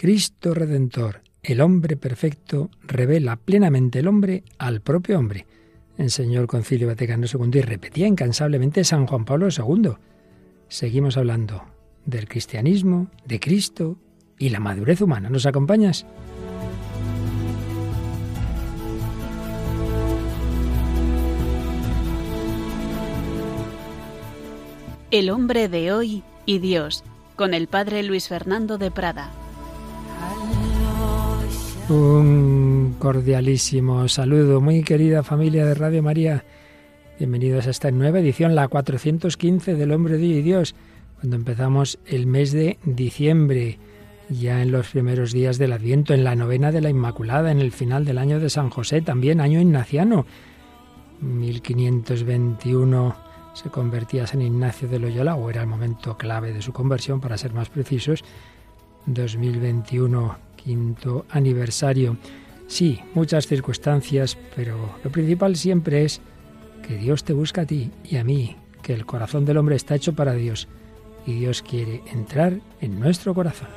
Cristo Redentor, el hombre perfecto, revela plenamente el hombre al propio hombre, enseñó el Concilio Vaticano II y repetía incansablemente San Juan Pablo II. Seguimos hablando del cristianismo, de Cristo y la madurez humana. ¿Nos acompañas? El hombre de hoy y Dios, con el padre Luis Fernando de Prada. Un cordialísimo saludo, muy querida familia de Radio María. Bienvenidos a esta nueva edición, la 415 del Hombre de y Dios, cuando empezamos el mes de diciembre, ya en los primeros días del Adviento, en la novena de la Inmaculada, en el final del año de San José, también año ignaciano, 1521 se convertía San Ignacio de Loyola, o era el momento clave de su conversión, para ser más precisos, 2021, quinto aniversario. Sí, muchas circunstancias, pero lo principal siempre es que Dios te busca a ti y a mí, que el corazón del hombre está hecho para Dios y Dios quiere entrar en nuestro corazón.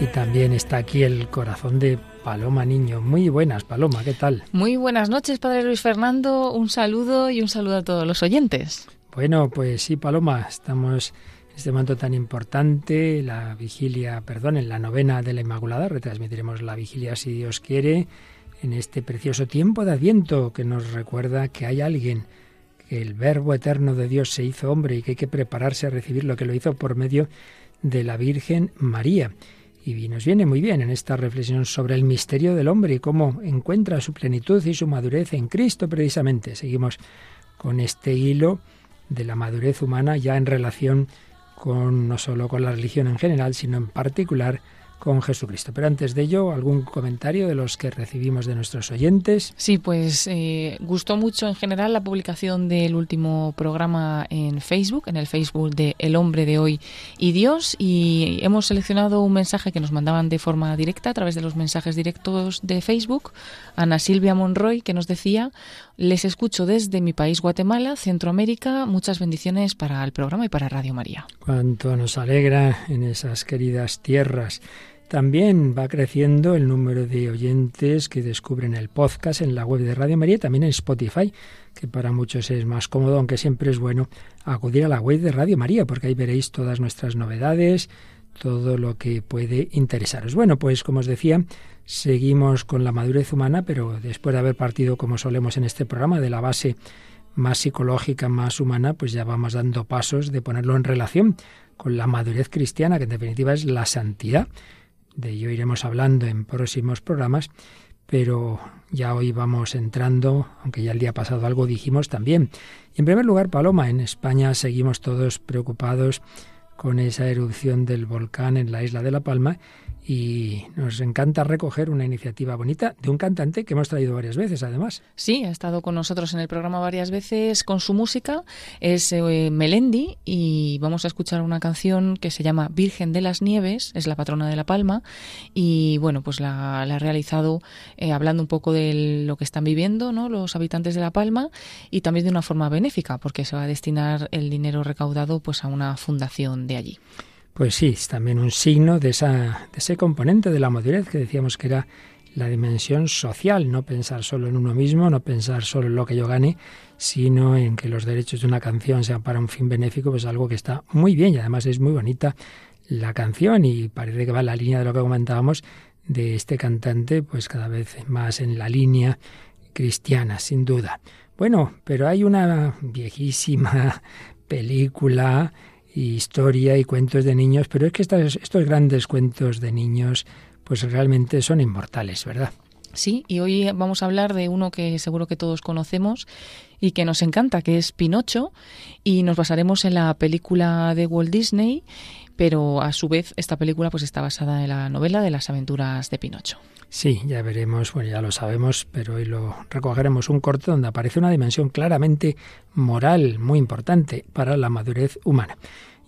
Y también está aquí el corazón de Paloma Niño. Muy buenas, Paloma, ¿qué tal? Muy buenas noches, Padre Luis Fernando. Un saludo y un saludo a todos los oyentes. Bueno, pues sí, Paloma, estamos este momento tan importante, la vigilia, perdón, en la novena de la Inmaculada, retransmitiremos la vigilia si Dios quiere, en este precioso tiempo de Adviento que nos recuerda que hay alguien, que el Verbo eterno de Dios se hizo hombre y que hay que prepararse a recibir lo que lo hizo por medio de la Virgen María. Y nos viene muy bien en esta reflexión sobre el misterio del hombre y cómo encuentra su plenitud y su madurez en Cristo precisamente. Seguimos con este hilo de la madurez humana ya en relación con no solo con la religión en general, sino en particular con Jesucristo. Pero antes de ello, ¿algún comentario de los que recibimos de nuestros oyentes? Sí, pues eh, gustó mucho en general la publicación del último programa en Facebook, en el Facebook de El hombre de hoy y Dios, y hemos seleccionado un mensaje que nos mandaban de forma directa a través de los mensajes directos de Facebook, Ana Silvia Monroy, que nos decía, les escucho desde mi país Guatemala, Centroamérica, muchas bendiciones para el programa y para Radio María. Cuánto nos alegra en esas queridas tierras. También va creciendo el número de oyentes que descubren el podcast en la web de Radio María, también en Spotify, que para muchos es más cómodo, aunque siempre es bueno acudir a la web de Radio María, porque ahí veréis todas nuestras novedades, todo lo que puede interesaros. Bueno, pues como os decía, seguimos con la madurez humana, pero después de haber partido, como solemos en este programa, de la base más psicológica, más humana, pues ya vamos dando pasos de ponerlo en relación con la madurez cristiana, que en definitiva es la santidad. De ello iremos hablando en próximos programas, pero ya hoy vamos entrando, aunque ya el día pasado algo dijimos también. Y en primer lugar, Paloma, en España seguimos todos preocupados con esa erupción del volcán en la isla de La Palma y nos encanta recoger una iniciativa bonita de un cantante que hemos traído varias veces, además. Sí, ha estado con nosotros en el programa varias veces con su música. Es eh, Melendi y vamos a escuchar una canción que se llama Virgen de las Nieves, es la patrona de La Palma y bueno, pues la, ha realizado eh, hablando un poco de lo que están viviendo ¿no? los habitantes de La Palma y también de una forma benéfica porque se va a destinar el dinero recaudado pues a una fundación de allí. Pues sí, es también un signo de, esa, ese componente de la madurez que decíamos que era la dimensión social, no pensar solo en uno mismo, no pensar solo en lo que yo gane, sino en que los derechos de una canción sean para un fin benéfico, pues algo que está muy bien y además es muy bonita la canción y parece que va en la línea de lo que comentábamos de este cantante, pues cada vez más en la línea cristiana, sin duda. Bueno, pero hay una viejísima película historia y cuentos de niños, pero es que estos, estos grandes cuentos de niños pues realmente son inmortales, ¿verdad? Sí, y hoy vamos a hablar de uno que seguro que todos conocemos y que nos encanta, que es Pinocho, y nos basaremos en la película de Walt Disney, pero a su vez esta película pues está basada en la novela de las aventuras de Pinocho. Sí, ya veremos, bueno, ya lo sabemos, pero hoy lo recogeremos un corto donde aparece una dimensión claramente moral muy importante para la madurez humana.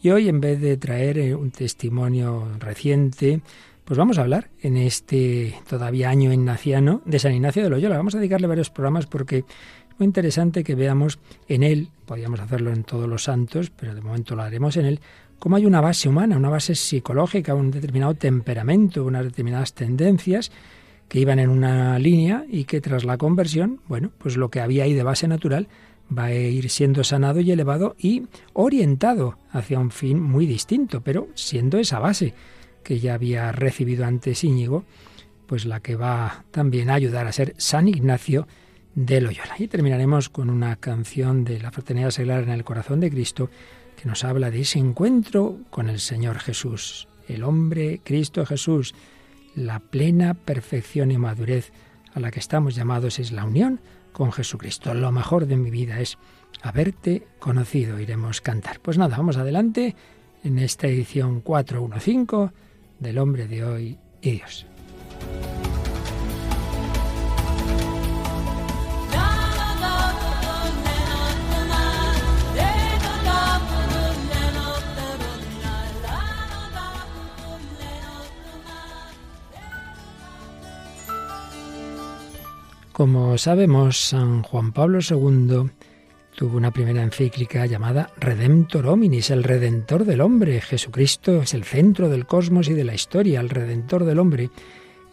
Y hoy, en vez de traer eh, un testimonio reciente, pues vamos a hablar en este todavía año ignaciano de San Ignacio de Loyola. Vamos a dedicarle varios programas porque es muy interesante que veamos en él, podríamos hacerlo en todos los santos, pero de momento lo haremos en él, cómo hay una base humana, una base psicológica, un determinado temperamento, unas determinadas tendencias que iban en una línea y que tras la conversión, bueno, pues lo que había ahí de base natural va a ir siendo sanado y elevado y orientado hacia un fin muy distinto, pero siendo esa base que ya había recibido antes Íñigo, pues la que va también a ayudar a ser San Ignacio de Loyola. Y terminaremos con una canción de la Fraternidad Seglar en el Corazón de Cristo que nos habla de ese encuentro con el Señor Jesús, el hombre Cristo Jesús, la plena perfección y madurez a la que estamos llamados es la unión con Jesucristo. Lo mejor de mi vida es haberte conocido, iremos cantar. Pues nada, vamos adelante en esta edición 415 del hombre de hoy y Dios. Como sabemos, San Juan Pablo II tuvo una primera encíclica llamada Redemptor Hominis, el Redentor del hombre. Jesucristo es el centro del cosmos y de la historia, el Redentor del hombre.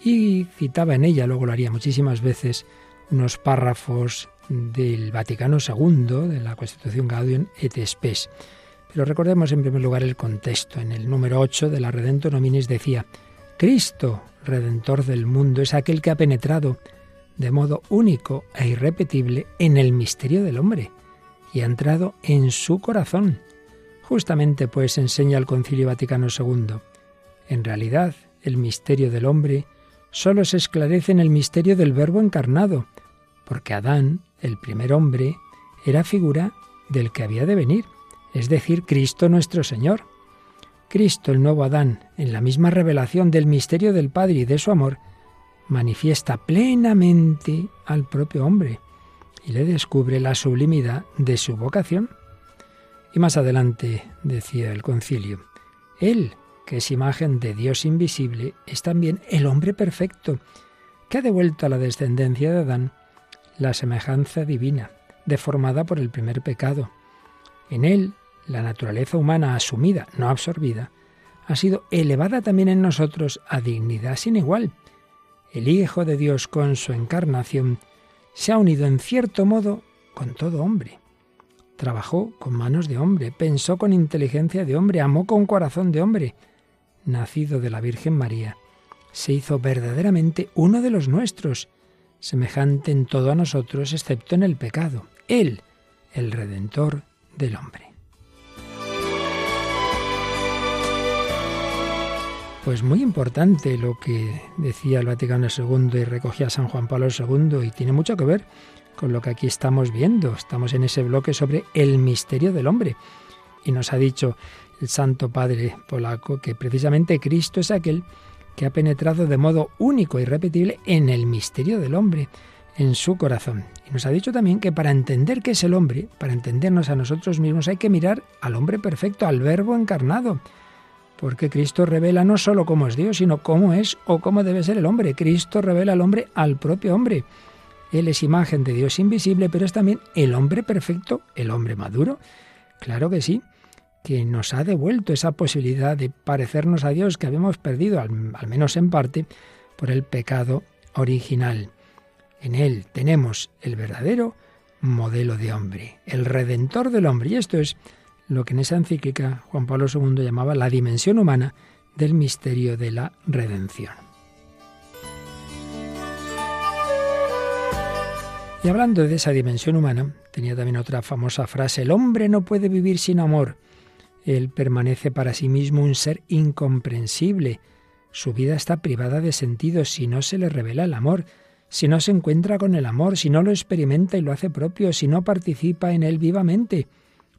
Y citaba en ella, luego lo haría muchísimas veces, unos párrafos del Vaticano II, de la Constitución Gaudium et Spes. Pero recordemos en primer lugar el contexto. En el número 8 de la Redentor Hominis decía, Cristo, Redentor del mundo, es aquel que ha penetrado de modo único e irrepetible en el misterio del hombre y ha entrado en su corazón. Justamente pues enseña el Concilio Vaticano II. En realidad, el misterio del hombre solo se esclarece en el misterio del Verbo encarnado, porque Adán, el primer hombre, era figura del que había de venir, es decir, Cristo nuestro Señor. Cristo, el nuevo Adán, en la misma revelación del misterio del Padre y de su amor, manifiesta plenamente al propio hombre y le descubre la sublimidad de su vocación. Y más adelante decía el concilio, Él, que es imagen de Dios invisible, es también el hombre perfecto, que ha devuelto a la descendencia de Adán la semejanza divina, deformada por el primer pecado. En él, la naturaleza humana asumida, no absorbida, ha sido elevada también en nosotros a dignidad sin igual, el Hijo de Dios con su encarnación se ha unido en cierto modo con todo hombre. Trabajó con manos de hombre, pensó con inteligencia de hombre, amó con corazón de hombre. Nacido de la Virgen María, se hizo verdaderamente uno de los nuestros, semejante en todo a nosotros excepto en el pecado. Él, el Redentor del hombre. Pues muy importante lo que decía el Vaticano II y recogía San Juan Pablo II y tiene mucho que ver con lo que aquí estamos viendo. Estamos en ese bloque sobre el misterio del hombre. Y nos ha dicho el Santo Padre polaco que precisamente Cristo es aquel que ha penetrado de modo único y repetible en el misterio del hombre, en su corazón. Y nos ha dicho también que para entender qué es el hombre, para entendernos a nosotros mismos, hay que mirar al hombre perfecto, al verbo encarnado porque Cristo revela no sólo cómo es Dios, sino cómo es o cómo debe ser el hombre. Cristo revela al hombre al propio hombre. Él es imagen de Dios invisible, pero es también el hombre perfecto, el hombre maduro. Claro que sí, que nos ha devuelto esa posibilidad de parecernos a Dios que habíamos perdido, al, al menos en parte, por el pecado original. En Él tenemos el verdadero modelo de hombre, el redentor del hombre. Y esto es lo que en esa encíclica Juan Pablo II llamaba la dimensión humana del misterio de la redención. Y hablando de esa dimensión humana, tenía también otra famosa frase, el hombre no puede vivir sin amor. Él permanece para sí mismo un ser incomprensible. Su vida está privada de sentido si no se le revela el amor, si no se encuentra con el amor, si no lo experimenta y lo hace propio, si no participa en él vivamente.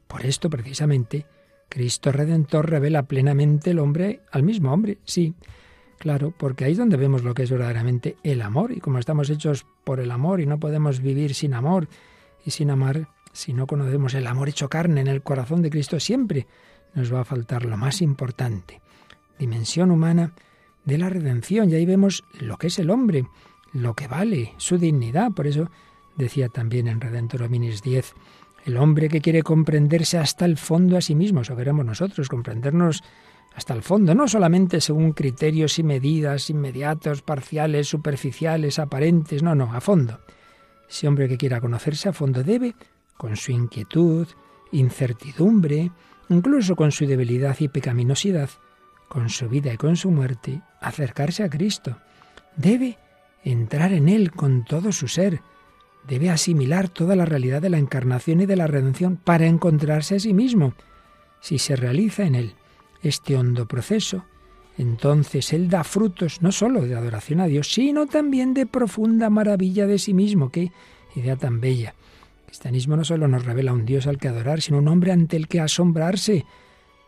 Por esto, precisamente, Cristo Redentor revela plenamente el hombre al mismo hombre, sí, claro, porque ahí es donde vemos lo que es verdaderamente el amor, y como estamos hechos por el amor y no podemos vivir sin amor y sin amar, si no conocemos el amor hecho carne en el corazón de Cristo, siempre nos va a faltar lo más importante, dimensión humana de la redención, y ahí vemos lo que es el hombre, lo que vale, su dignidad, por eso decía también en Redentor Hominis 10, el hombre que quiere comprenderse hasta el fondo a sí mismo, eso queremos nosotros, comprendernos hasta el fondo, no solamente según criterios y medidas inmediatos, parciales, superficiales, aparentes, no, no, a fondo. Ese hombre que quiera conocerse a fondo debe, con su inquietud, incertidumbre, incluso con su debilidad y pecaminosidad, con su vida y con su muerte, acercarse a Cristo. Debe entrar en Él con todo su ser. Debe asimilar toda la realidad de la encarnación y de la redención para encontrarse a sí mismo. Si se realiza en Él este hondo proceso, entonces Él da frutos no sólo de adoración a Dios, sino también de profunda maravilla de sí mismo. Qué idea tan bella. El cristianismo no solo nos revela un Dios al que adorar, sino un hombre ante el que asombrarse.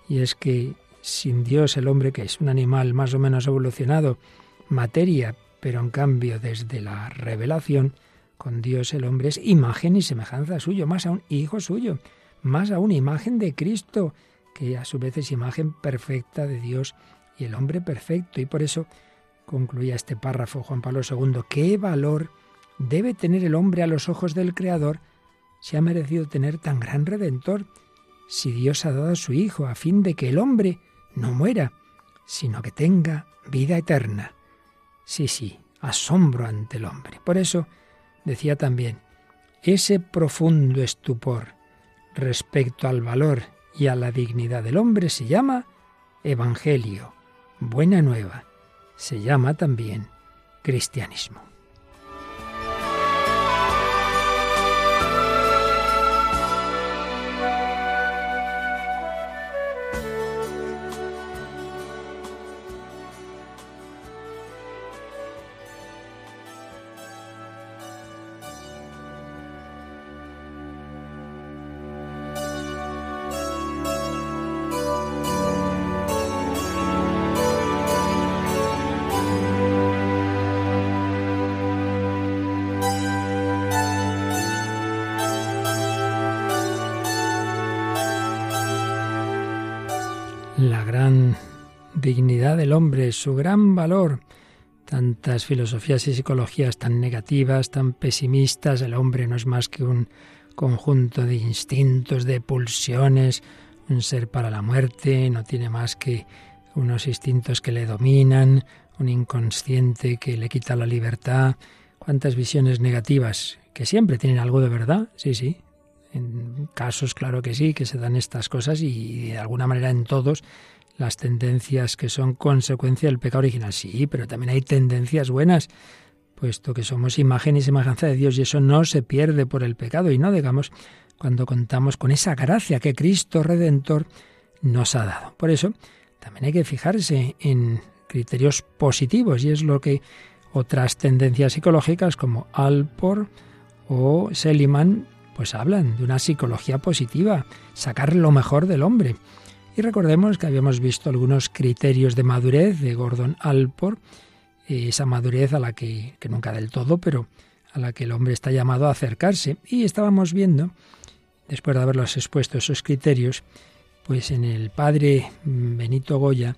Y es que sin Dios el hombre que es un animal más o menos evolucionado, materia, pero en cambio desde la revelación, con Dios el hombre es imagen y semejanza suyo, más aún hijo suyo, más aún imagen de Cristo, que a su vez es imagen perfecta de Dios y el hombre perfecto. Y por eso concluía este párrafo Juan Pablo II, ¿qué valor debe tener el hombre a los ojos del Creador si ha merecido tener tan gran redentor? Si Dios ha dado a su Hijo a fin de que el hombre no muera, sino que tenga vida eterna. Sí, sí, asombro ante el hombre. Por eso decía también, ese profundo estupor respecto al valor y a la dignidad del hombre se llama Evangelio, buena nueva. Se llama también cristianismo. La gran dignidad del hombre, su gran valor. Tantas filosofías y psicologías tan negativas, tan pesimistas, el hombre no es más que un conjunto de instintos, de pulsiones, un ser para la muerte, no tiene más que unos instintos que le dominan, un inconsciente que le quita la libertad. Cuántas visiones negativas, que siempre tienen algo de verdad, sí, sí, en casos, claro que sí, que se dan estas cosas y de alguna manera en todos las tendencias que son consecuencia del pecado original. Sí, pero también hay tendencias buenas, puesto que somos imagen y semejanza de Dios y eso no se pierde por el pecado y no digamos cuando contamos con esa gracia que Cristo Redentor nos ha dado. Por eso también hay que fijarse en criterios positivos y es lo que otras tendencias psicológicas como Alpor o Seliman pues hablan de una psicología positiva, sacar lo mejor del hombre. Y recordemos que habíamos visto algunos criterios de madurez de Gordon Alport, esa madurez a la que, que nunca del todo, pero a la que el hombre está llamado a acercarse. Y estábamos viendo, después de haberlos expuesto esos criterios, pues en el padre Benito Goya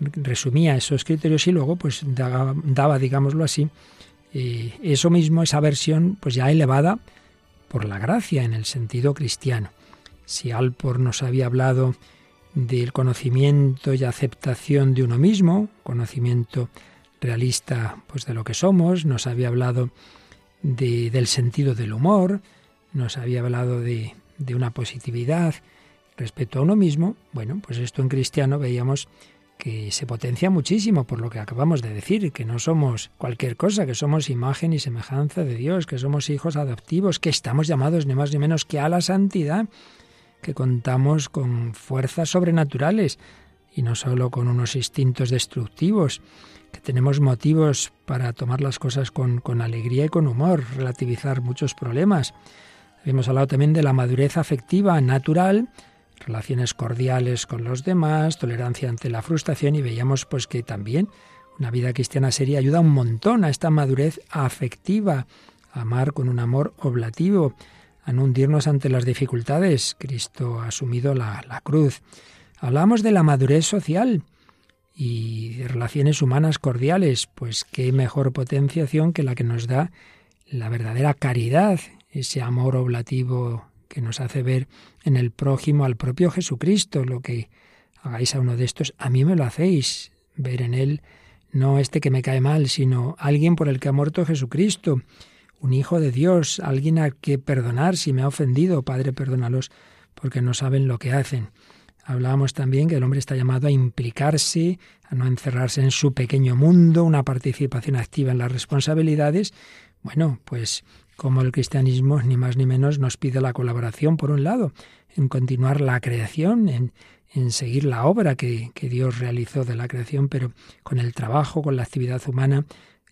resumía esos criterios y luego pues daba, daba digámoslo así, eh, eso mismo, esa versión pues ya elevada por la gracia en el sentido cristiano. Si Alpor nos había hablado del conocimiento y aceptación de uno mismo, conocimiento realista pues de lo que somos, nos había hablado de, del sentido del humor, nos había hablado de una positividad respecto a uno mismo, bueno, pues esto en cristiano veíamos que se potencia muchísimo por lo que acabamos de decir, que no somos cualquier cosa, que somos imagen y semejanza de Dios, que somos hijos adoptivos, que estamos llamados ni más ni menos que a la santidad, que contamos con fuerzas sobrenaturales y no solo con unos instintos destructivos, que tenemos motivos para tomar las cosas con, con alegría y con humor, relativizar muchos problemas. Hemos hablado también de la madurez afectiva natural, relaciones cordiales con los demás, tolerancia ante la frustración y veíamos pues que también una vida cristiana seria ayuda un montón a esta madurez afectiva, a amar con un amor oblativo, a no hundirnos ante las dificultades. Cristo ha asumido la, la cruz. Hablamos de la madurez social y de relaciones humanas cordiales, pues qué mejor potenciación que la que nos da la verdadera caridad, ese amor oblativo que nos hace ver en el prójimo al propio Jesucristo. Lo que hagáis a uno de estos, a mí me lo hacéis, ver en él no este que me cae mal, sino alguien por el que ha muerto Jesucristo, un hijo de Dios, alguien al que perdonar si me ha ofendido, Padre, perdónalos, porque no saben lo que hacen. Hablábamos también que el hombre está llamado a implicarse, a no encerrarse en su pequeño mundo, una participación activa en las responsabilidades. Bueno, pues como el cristianismo ni más ni menos nos pide la colaboración, por un lado, en continuar la creación, en, en seguir la obra que, que Dios realizó de la creación, pero con el trabajo, con la actividad humana,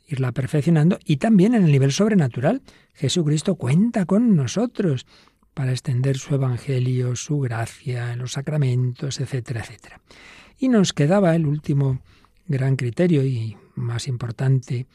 irla perfeccionando y también en el nivel sobrenatural. Jesucristo cuenta con nosotros para extender su evangelio, su gracia, los sacramentos, etcétera, etcétera. Y nos quedaba el último gran criterio y más importante,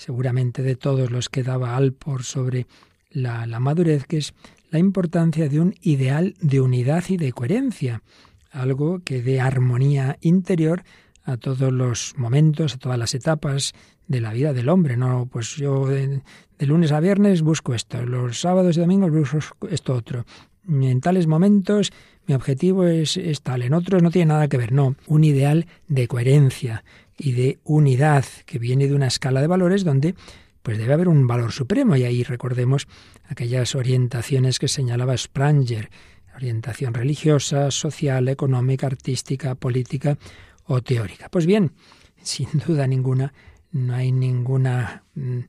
seguramente de todos los que daba Alpor sobre la, madurez, que es la importancia de un ideal de unidad y de coherencia, algo que dé armonía interior a todos los momentos, a todas las etapas de la vida del hombre. No, pues yo de, lunes a viernes busco esto, los sábados y domingos busco esto otro. En tales momentos mi objetivo es, es tal, en otros no tiene nada que ver. No, un ideal de coherencia y de unidad que viene de una escala de valores donde pues debe haber un valor supremo y ahí recordemos aquellas orientaciones que señalaba Spranger, orientación religiosa, social, económica, artística, política o teórica. Pues bien, sin duda ninguna, no hay ninguna mm,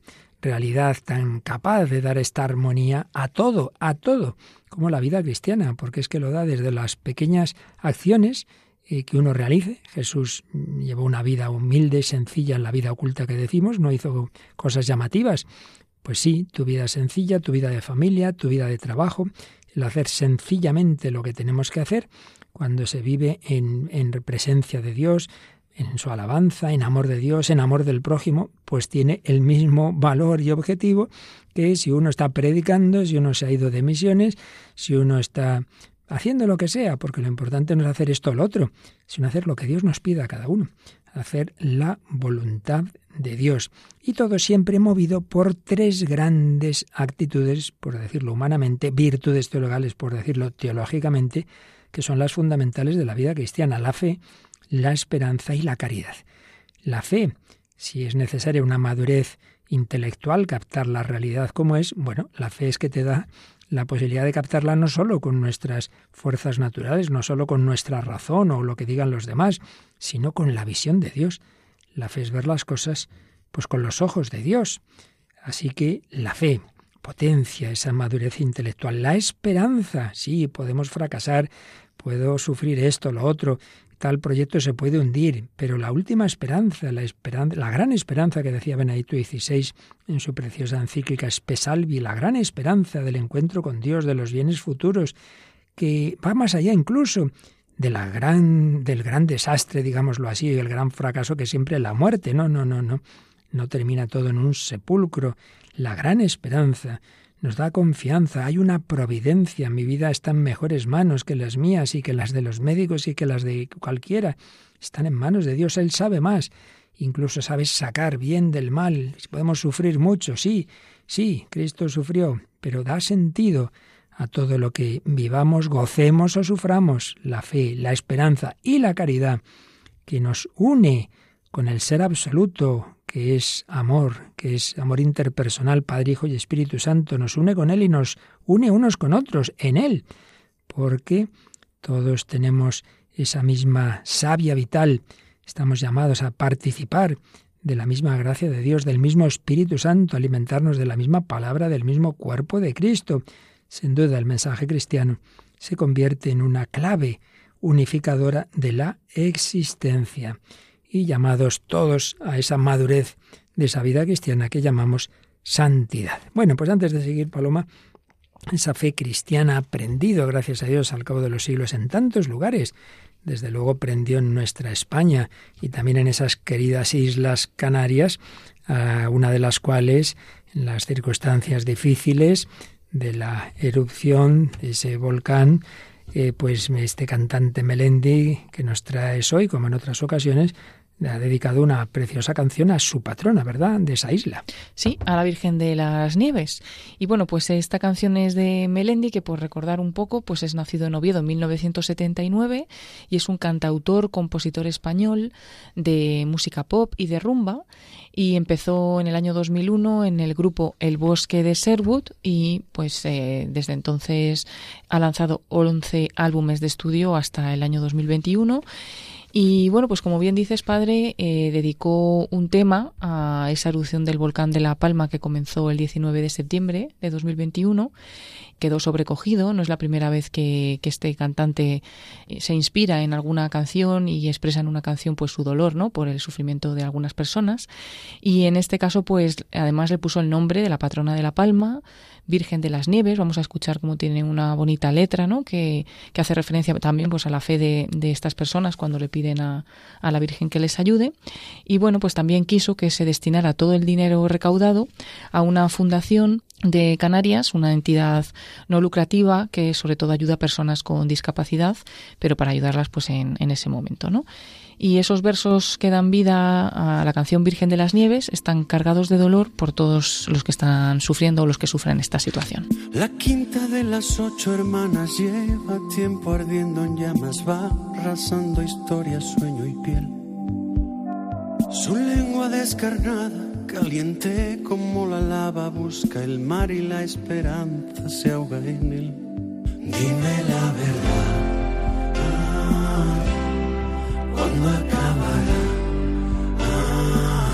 realidad tan capaz de dar esta armonía a todo, a todo, como la vida cristiana, porque es que lo da desde las pequeñas acciones eh, que uno realice. Jesús llevó una vida humilde, sencilla en la vida oculta que decimos, no hizo cosas llamativas. Pues sí, tu vida sencilla, tu vida de familia, tu vida de trabajo, el hacer sencillamente lo que tenemos que hacer cuando se vive en, en presencia de Dios, en su alabanza, en amor de Dios, en amor del prójimo, pues tiene el mismo valor y objetivo que si uno está predicando, si uno se ha ido de misiones, si uno está haciendo lo que sea, porque lo importante no es hacer esto o lo otro, sino hacer lo que Dios nos pida a cada uno, hacer la voluntad de Dios. Y todo siempre movido por tres grandes actitudes, por decirlo humanamente, virtudes teologales, por decirlo teológicamente, que son las fundamentales de la vida cristiana, la fe, la esperanza y la caridad. La fe, si es necesaria una madurez intelectual, captar la realidad como es, bueno, la fe es que te da la posibilidad de captarla no solo con nuestras fuerzas naturales, no solo con nuestra razón o lo que digan los demás, sino con la visión de Dios. La fe es ver las cosas pues con los ojos de Dios. Así que la fe potencia esa madurez intelectual, la esperanza, sí, podemos fracasar, puedo sufrir esto, lo otro, tal proyecto se puede hundir, pero la última esperanza, la la gran esperanza que decía Benedicto XVI en su preciosa encíclica Spesalvi, la gran esperanza del encuentro con Dios, de los bienes futuros, que va más allá incluso de la gran, del gran desastre, digámoslo así, el gran fracaso que siempre es la muerte. No, no, no, no. No termina todo en un sepulcro. La gran esperanza nos da confianza, hay una providencia, mi vida está en mejores manos que las mías y que las de los médicos y que las de cualquiera. Están en manos de Dios, Él sabe más. Incluso sabe sacar bien del mal. Podemos sufrir mucho, sí, sí, Cristo sufrió, pero da sentido a todo lo que vivamos, gocemos o suframos, la fe, la esperanza y la caridad, que nos une con el ser absoluto, que es amor, que es amor interpersonal, Padre, Hijo y Espíritu Santo, nos une con Él y nos une unos con otros en Él, porque todos tenemos esa misma savia vital, estamos llamados a participar de la misma gracia de Dios, del mismo Espíritu Santo, alimentarnos de la misma palabra, del mismo cuerpo de Cristo. Sin duda el mensaje cristiano se convierte en una clave unificadora de la existencia y llamados todos a esa madurez de esa vida cristiana que llamamos santidad. Bueno, pues antes de seguir, Paloma, esa fe cristiana ha aprendido, gracias a Dios, al cabo de los siglos en tantos lugares. Desde luego prendió en nuestra España y también en esas queridas islas Canarias, una de las cuales, en las circunstancias difíciles de la erupción de ese volcán, eh, pues este cantante Melendi que nos trae hoy, como en otras ocasiones, ha dedicado una preciosa canción a su patrona, ¿verdad? De esa isla. Sí, a la Virgen de las Nieves. Y bueno, pues esta canción es de Melendi, que por recordar un poco, pues es nacido en Oviedo en 1979 y es un cantautor, compositor español de música pop y de rumba y empezó en el año 2001 en el grupo El Bosque de Sherwood y pues eh, desde entonces ha lanzado 11 álbumes de estudio hasta el año 2021 y bueno, pues como bien dices, padre, eh, dedicó un tema a esa erupción del volcán de La Palma que comenzó el 19 de septiembre de 2021. Quedó sobrecogido, no es la primera vez que, que, este cantante eh, se inspira en alguna canción y expresa en una canción pues su dolor, ¿no? Por el sufrimiento de algunas personas. Y en este caso, pues además le puso el nombre de la patrona de La Palma, Virgen de las Nieves. Vamos a escuchar cómo tiene una bonita letra, ¿no? Que, que hace referencia también pues a la fe de, de estas personas cuando le piden a, a, la Virgen que les ayude. Y bueno, pues también quiso que se destinara todo el dinero recaudado a una fundación de Canarias, una entidad no lucrativa que sobre todo ayuda a personas con discapacidad, pero para ayudarlas pues en, en ese momento, ¿no? Y esos versos que dan vida a la canción Virgen de las Nieves están cargados de dolor por todos los que están sufriendo o los que sufren esta situación. La quinta de las ocho hermanas lleva tiempo ardiendo en llamas, va arrasando historia, sueño y piel. Su lengua descarnada, caliente como la lava, busca el mar y la esperanza se ahoga en él. Dime la verdad cuando acabará. Ah,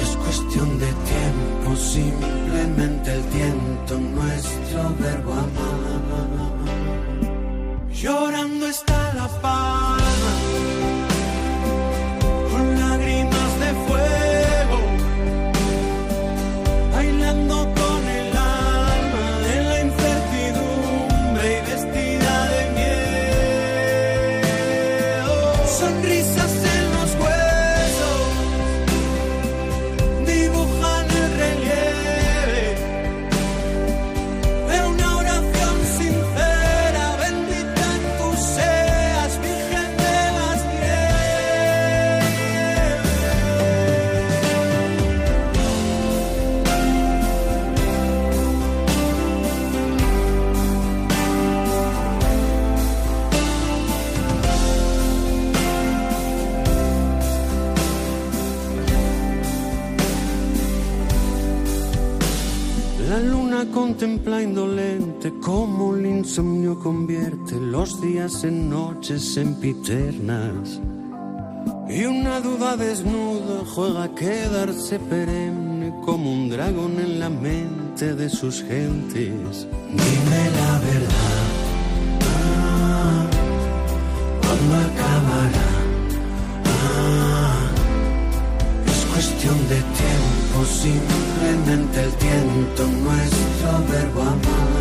es cuestión de tiempo, simplemente el tiento, nuestro verbo amar. Llorando está la palma, con lágrimas de fuego, La luna contempla indolente cómo el insomnio convierte los días en noches sempiternas. Y una duda desnuda juega a quedarse perenne como un dragón en la mente de sus gentes. Dime la verdad, ah, ¿cuándo acabará? Ah, es cuestión de tiempo, el tiento, nuestro verbo amar.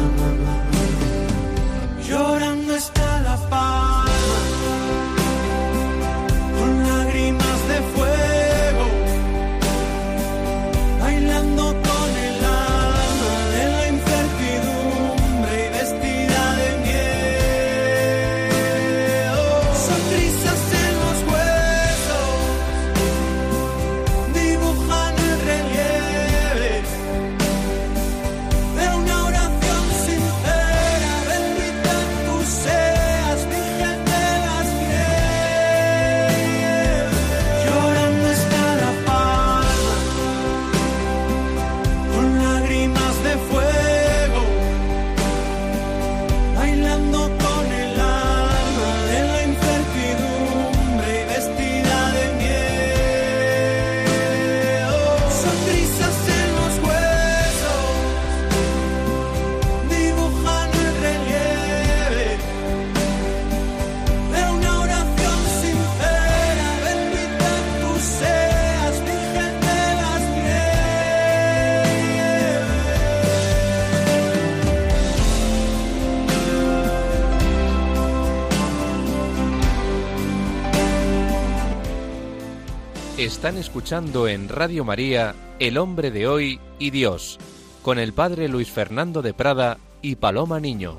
Están escuchando en Radio María El hombre de hoy y Dios, con el padre Luis Fernando de Prada y Paloma Niño.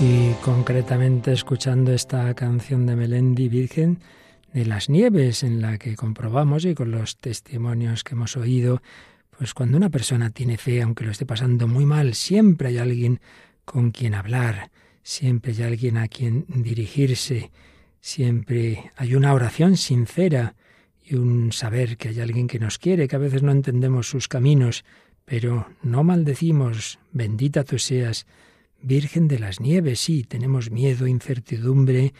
y concretamente escuchando esta canción de Melendi Virgen de las Nieves, en la que comprobamos y con los testimonios que hemos oído, pues cuando una persona tiene fe, aunque lo esté pasando muy mal, siempre hay alguien con quien hablar, siempre hay alguien a quien dirigirse, siempre hay una oración sincera y un saber que hay alguien que nos quiere, que a veces no entendemos sus caminos, pero no maldecimos, bendita tú seas, Virgen de las Nieves, sí, tenemos miedo, incertidumbre,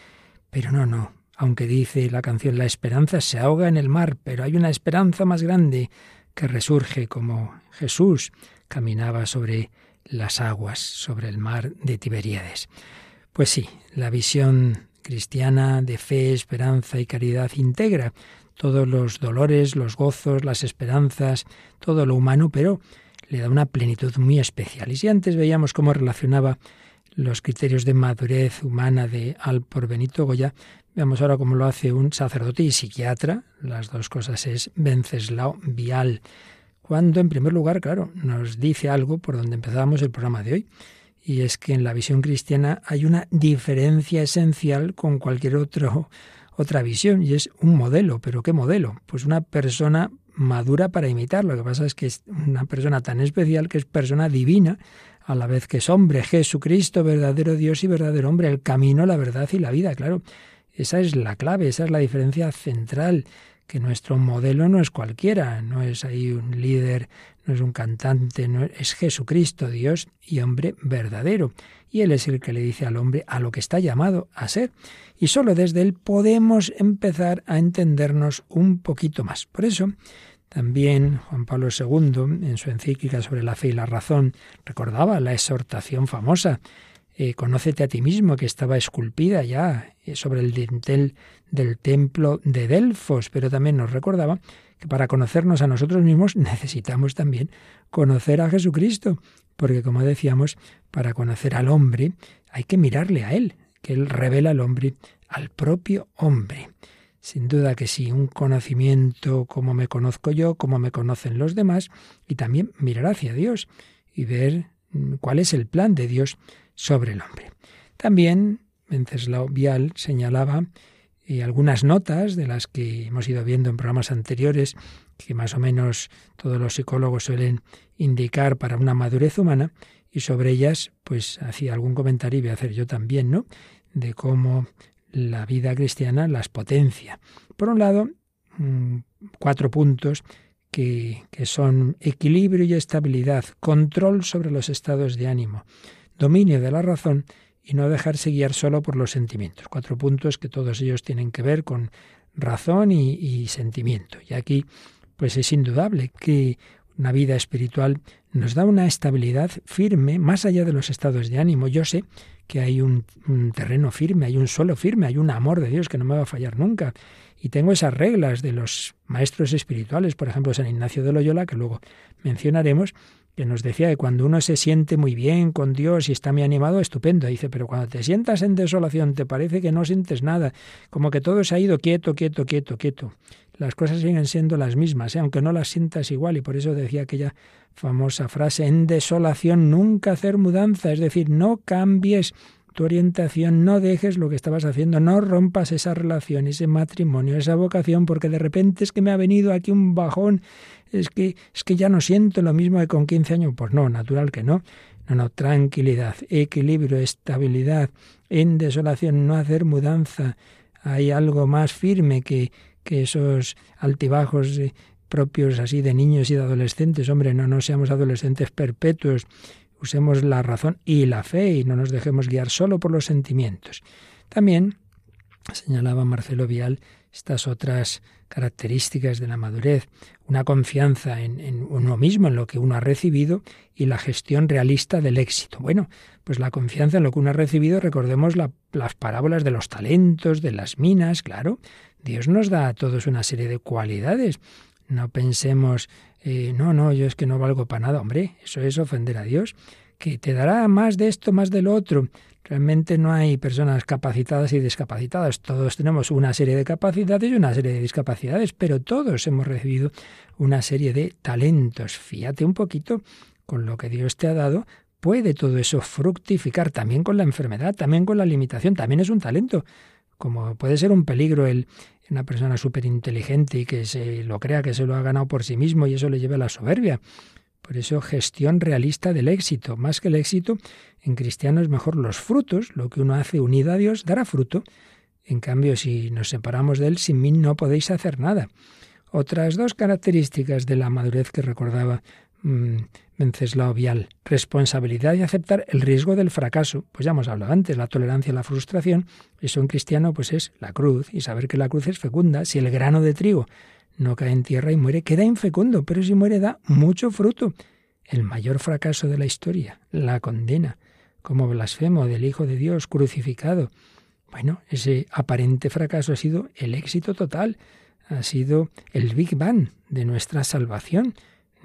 pero no, no. Aunque dice la canción, la esperanza se ahoga en el mar, pero hay una esperanza más grande que resurge como Jesús caminaba sobre las aguas, sobre el mar de Tiberíades. Pues sí, la visión cristiana de fe, esperanza y caridad integra todos los dolores, los gozos, las esperanzas, todo lo humano, pero le da una plenitud muy especial. Y si antes veíamos cómo relacionaba los criterios de madurez humana de Alpor Benito Goya, veamos ahora cómo lo hace un sacerdote y psiquiatra, las dos cosas es Venceslao Vial, cuando en primer lugar, claro, nos dice algo por donde empezábamos el programa de hoy, y es que en la visión cristiana hay una diferencia esencial con cualquier otro, otra visión, y es un modelo, pero ¿qué modelo? Pues una persona madura para imitar. Lo que pasa es que es una persona tan especial que es persona divina, a la vez que es hombre, Jesucristo, verdadero Dios y verdadero hombre, el camino, la verdad y la vida. Claro, esa es la clave, esa es la diferencia central, que nuestro modelo no es cualquiera, no es ahí un líder, no es un cantante, no es Jesucristo, Dios y hombre verdadero. Y Él es el que le dice al hombre a lo que está llamado a ser. Y solo desde Él podemos empezar a entendernos un poquito más. Por eso, también Juan Pablo II, en su encíclica sobre la fe y la razón, recordaba la exhortación famosa, eh, Conócete a ti mismo, que estaba esculpida ya eh, sobre el dintel del templo de Delfos, pero también nos recordaba que para conocernos a nosotros mismos necesitamos también conocer a Jesucristo, porque como decíamos, para conocer al hombre hay que mirarle a Él, que Él revela al hombre, al propio hombre. Sin duda que sí, un conocimiento como me conozco yo, como me conocen los demás, y también mirar hacia Dios y ver mm, cuál es el plan de Dios sobre el hombre. También Venceslao Vial señalaba y algunas notas de las que hemos ido viendo en programas anteriores, que más o menos todos los psicólogos suelen indicar para una madurez humana, y sobre ellas, pues hacía algún comentario y voy a hacer yo también, ¿no? De cómo la vida cristiana las potencia. Por un lado, mm, cuatro puntos que, que son equilibrio y estabilidad, control sobre los estados de ánimo, dominio de la razón y no dejarse guiar solo por los sentimientos. Cuatro puntos que todos ellos tienen que ver con razón y, sentimiento. Y aquí, pues es indudable que una vida espiritual nos da una estabilidad firme más allá de los estados de ánimo. Yo sé que hay un, un, terreno firme, hay un suelo firme, hay un amor de Dios que no me va a fallar nunca. Y tengo esas reglas de los maestros espirituales, por ejemplo, San Ignacio de Loyola, que luego mencionaremos, que nos decía que cuando uno se siente muy bien con Dios y está muy animado, estupendo. Dice, pero cuando te sientas en desolación, te parece que no sientes nada, como que todo se ha ido quieto, quieto, quieto, quieto. Las cosas siguen siendo las mismas, ¿eh? aunque no las sientas igual, y por eso decía aquella famosa frase, en desolación nunca hacer mudanza, es decir, no cambies tu orientación, no dejes lo que estabas haciendo, no rompas esa relación, ese matrimonio, esa vocación, porque de repente es que me ha venido aquí un bajón, es que, es que ya no siento lo mismo que con 15 años. Pues no, natural que no. No, no, tranquilidad, equilibrio, estabilidad, en desolación, no hacer mudanza. Hay algo más firme que, que esos altibajos eh, propios así de niños y de adolescentes. Hombre, no, no seamos adolescentes perpetuos Usemos la razón y la fe y no nos dejemos guiar solo por los sentimientos. También señalaba Marcelo Vial estas otras características de la madurez, una confianza en, uno mismo, en lo que uno ha recibido y la gestión realista del éxito. Bueno, pues la confianza en lo que uno ha recibido, recordemos las parábolas de los talentos, de las minas, claro, Dios nos da a todos una serie de cualidades. No pensemos eh, no, no, yo es que no valgo para nada, hombre, eso es ofender a Dios, que te dará más de esto, más de lo otro. Realmente no hay personas capacitadas y discapacitadas. Todos tenemos una serie de capacidades y una serie de discapacidades, pero todos hemos recibido una serie de talentos. Fíjate un poquito con lo que Dios te ha dado puede todo eso fructificar también con la enfermedad, también con la limitación, también es un talento, como puede ser un peligro el una persona súper inteligente y que se lo crea que se lo ha ganado por sí mismo y eso le lleva a la soberbia. Por eso gestión realista del éxito. Más que el éxito, en cristiano es mejor los frutos. Lo que uno hace unido a Dios dará fruto. En cambio, si nos separamos de Él, sin mí no podéis hacer nada. Otras dos características de la madurez que recordaba mmm, Venceslao Vial. Responsabilidad y aceptar el riesgo del fracaso. Pues ya hemos hablado antes, la tolerancia a la frustración. Eso en cristiano pues es la cruz y saber que la cruz es fecunda. Si el grano de trigo no cae en tierra y muere, queda infecundo, pero si muere da mucho fruto. El mayor fracaso de la historia, la condena, como blasfemo del Hijo de Dios crucificado. Bueno, ese aparente fracaso ha sido el éxito total, ha sido el Big Bang de nuestra salvación.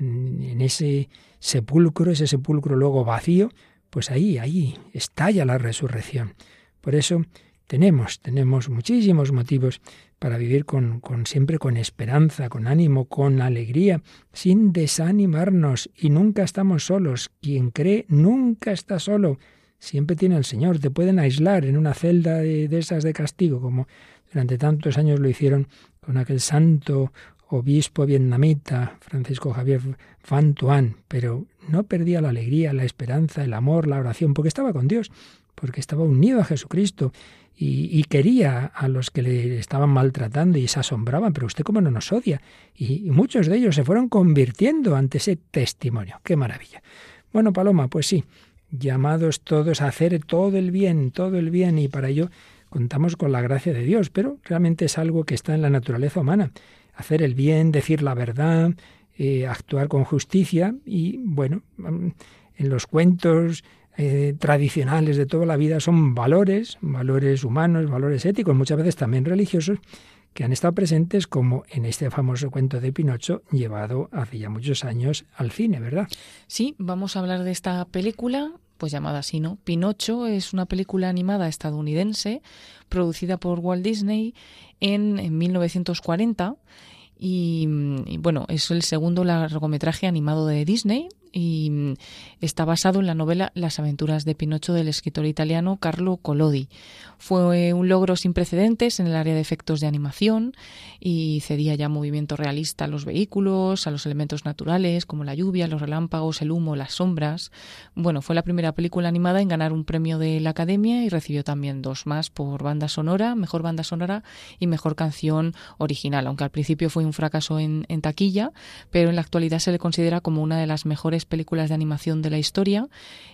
En ese sepulcro, ese sepulcro luego vacío, pues ahí, ahí estalla la resurrección. Por eso tenemos, tenemos muchísimos motivos para vivir con, siempre con esperanza, con ánimo, con alegría, sin desanimarnos y nunca estamos solos. Quien cree nunca está solo. Siempre tiene al Señor. Te pueden aislar en una celda de, de esas de castigo, como durante tantos años lo hicieron con aquel santo obispo vietnamita, Francisco Javier Van Tuan, pero no perdía la alegría, la esperanza, el amor, la oración, porque estaba con Dios, porque estaba unido a Jesucristo y, quería a los que le estaban maltratando y se asombraban, pero usted cómo no nos odia. Y, muchos de ellos se fueron convirtiendo ante ese testimonio. ¡Qué maravilla! Bueno, Paloma, pues sí, llamados todos a hacer todo el bien, todo el bien, y para ello contamos con la gracia de Dios, pero realmente es algo que está en la naturaleza humana. Hacer el bien, decir la verdad, eh, actuar con justicia y, bueno, en los cuentos eh, tradicionales de toda la vida son valores, valores humanos, valores éticos, muchas veces también religiosos, que han estado presentes como en este famoso cuento de Pinocho llevado hace ya muchos años al cine, ¿verdad? Sí, vamos a hablar de esta película pues llamada así, ¿no? Pinocho es una película animada estadounidense producida por Walt Disney en, en 1940 y, y, bueno, es el segundo largometraje animado de Disney y mm, está basado en la novela Las aventuras de Pinocho del escritor italiano Carlo Collodi. Fue un logro sin precedentes en el área de efectos de animación y cedía ya movimiento realista a los vehículos, a los elementos naturales como la lluvia, los relámpagos, el humo, las sombras. Bueno, fue la primera película animada en ganar un premio de la Academia y recibió también dos más por banda sonora, mejor banda sonora y mejor canción original, aunque al principio fue un fracaso en, en taquilla, pero en la actualidad se le considera como una de las mejores películas de animación de la historia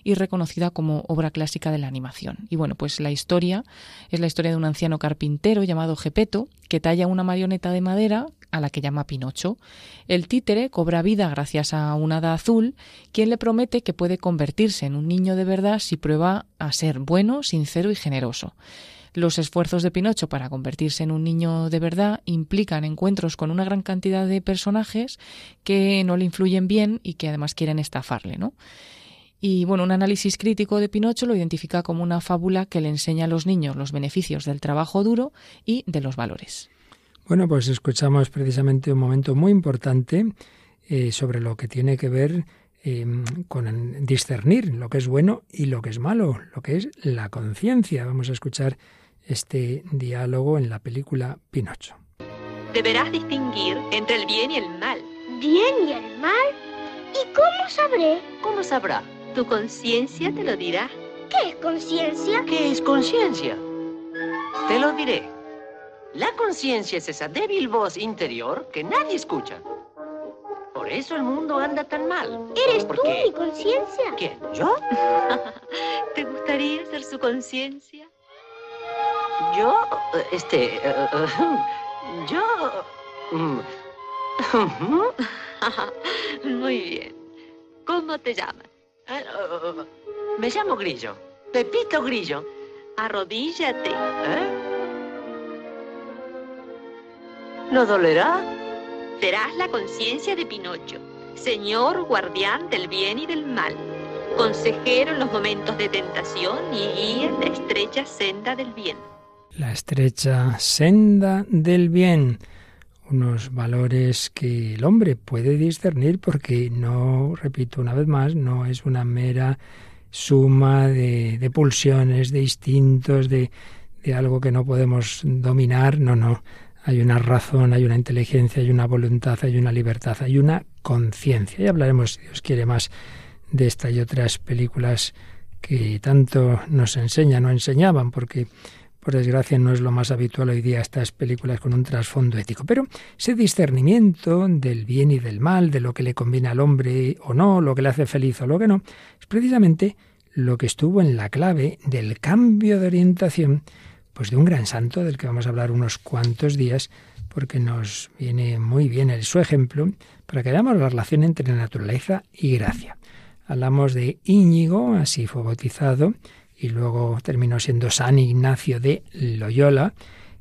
y reconocida como obra clásica de la animación. Y bueno, pues la historia es la historia de un anciano carpintero llamado Gepeto que talla una marioneta de madera a la que llama Pinocho. El títere cobra vida gracias a un hada azul, quien le promete que puede convertirse en un niño de verdad si prueba a ser bueno, sincero y generoso. Los esfuerzos de Pinocho para convertirse en un niño de verdad implican encuentros con una gran cantidad de personajes que no le influyen bien y que además quieren estafarle, ¿no? Y bueno, un análisis crítico de Pinocho lo identifica como una fábula que le enseña a los niños los beneficios del trabajo duro y de los valores. Bueno, pues escuchamos precisamente un momento muy importante eh, sobre lo que tiene que ver eh, con discernir lo que es bueno y lo que es malo, lo que es la conciencia. Vamos a escuchar este diálogo en la película Pinocho. Deberás distinguir entre el bien y el mal. ¿Bien y el mal? ¿Y cómo sabré? ¿Cómo sabrá? Tu conciencia te lo dirá. ¿Qué es conciencia? ¿Qué es conciencia? Te lo diré. La conciencia es esa débil voz interior que nadie escucha. Por eso el mundo anda tan mal. ¿Eres ¿Por tú qué? mi conciencia? ¿Quién? ¿Yo? ¿Te gustaría ser su conciencia? Yo, este, eh, eh, yo... mm, Muy bien. ¿Cómo te llamas? eh, eh, me llamo Grillo. Pepito Grillo. Arrodíllate. ¿Eh? ¿No dolerá? Serás la conciencia de Pinocho, señor guardián del bien y del mal, consejero en los momentos de tentación y guía en la estrecha senda del bien. La estrecha senda del bien. unos valores que el hombre puede discernir porque no, repito una vez más, no es una mera suma de, de pulsiones, de instintos, de, de algo que no podemos dominar, no, no. Hay una razón, hay una inteligencia, hay una voluntad, hay una libertad, hay una conciencia. Y hablaremos, si Dios quiere, más de esta y otras películas que tanto nos enseñan o enseñaban, porque por desgracia no es lo más habitual hoy día estas películas con un trasfondo ético. Pero ese discernimiento del bien y del mal, de lo que le conviene al hombre o no, lo que le hace feliz o lo que no, es precisamente lo que estuvo en la clave del cambio de orientación pues de un gran santo del que vamos a hablar unos cuantos días, porque nos viene muy bien el, su ejemplo para que veamos la relación entre naturaleza y gracia. Hablamos de Íñigo, así fue bautizado, y luego terminó siendo San Ignacio de Loyola.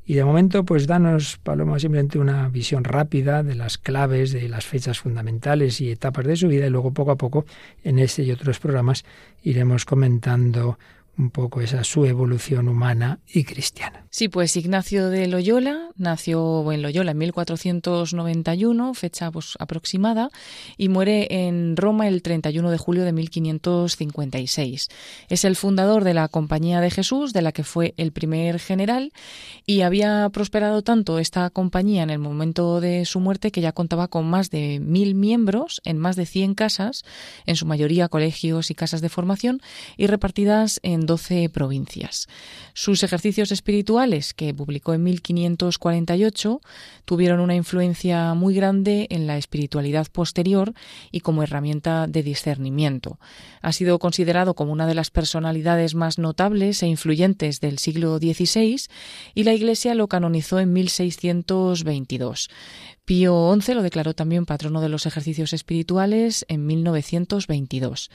Y de momento, pues danos, Paloma, simplemente una visión rápida de las claves, de las fechas fundamentales y etapas de su vida, y luego poco a poco en este y otros programas iremos comentando un poco esa su evolución humana y cristiana. Sí, pues Ignacio de Loyola nació en Loyola en 1491, fecha pues, aproximada, y muere en Roma el 31 de julio de 1556. Es el fundador de la Compañía de Jesús, de la que fue el primer general, y había prosperado tanto esta compañía en el momento de su muerte que ya contaba con más de mil miembros en más de 100 casas, en su mayoría colegios y casas de formación, y repartidas en 12 provincias. Sus ejercicios espirituales, que publicó en 1548, tuvieron una influencia muy grande en la espiritualidad posterior y como herramienta de discernimiento. Ha sido considerado como una de las personalidades más notables e influyentes del siglo XVI y la Iglesia lo canonizó en 1622. Pío XI lo declaró también patrono de los ejercicios espirituales en 1922.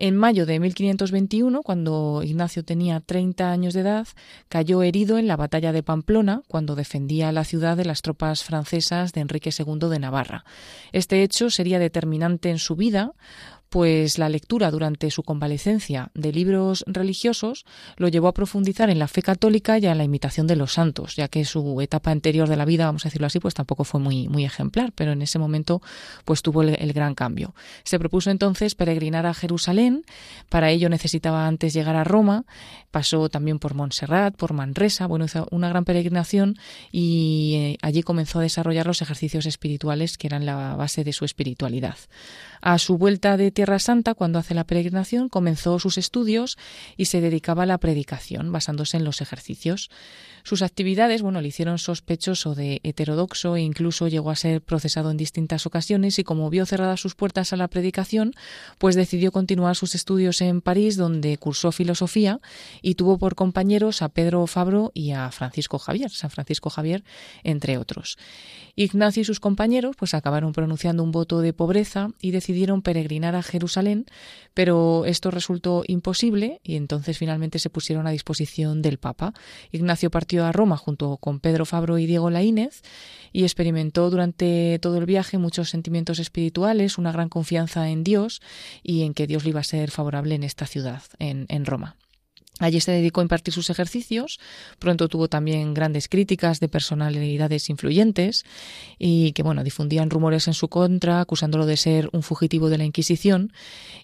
En mayo de 1521, cuando Ignacio tenía 30 años de edad, cayó herido en la batalla de Pamplona cuando defendía la ciudad de las tropas francesas de Enrique II de Navarra. Este hecho sería determinante en su vida, pues la lectura durante su convalecencia de libros religiosos lo llevó a profundizar en la fe católica y a la imitación de los santos, ya que su etapa anterior de la vida, vamos a decirlo así, pues tampoco fue muy, muy ejemplar, pero en ese momento pues tuvo el, el gran cambio. Se propuso entonces peregrinar a Jerusalén, para ello necesitaba antes llegar a Roma, pasó también por Montserrat, por Manresa, bueno, hizo una gran peregrinación y eh, allí comenzó a desarrollar los ejercicios espirituales que eran la base de su espiritualidad. A su vuelta de Tierra Santa, cuando hace la peregrinación, comenzó sus estudios y se dedicaba a la predicación, basándose en los ejercicios. Sus actividades, bueno, le hicieron sospechoso de heterodoxo e incluso llegó a ser procesado en distintas ocasiones y como vio cerradas sus puertas a la predicación, pues decidió continuar sus estudios en París, donde cursó filosofía y tuvo por compañeros a Pedro Fabro y a Francisco Javier, San Francisco Javier, entre otros. Ignacio y sus compañeros pues acabaron pronunciando un voto de pobreza y decidieron peregrinar a Jerusalén, pero esto resultó imposible y entonces finalmente se pusieron a disposición del Papa. Ignacio partió a Roma junto con Pedro Fabro y Diego Laínez y experimentó durante todo el viaje muchos sentimientos espirituales, una gran confianza en Dios y en que Dios le iba a ser favorable en esta ciudad, en, en Roma. Allí se dedicó a impartir sus ejercicios. Pronto tuvo también grandes críticas de personalidades influyentes y que, bueno, difundían rumores en su contra, acusándolo de ser un fugitivo de la Inquisición.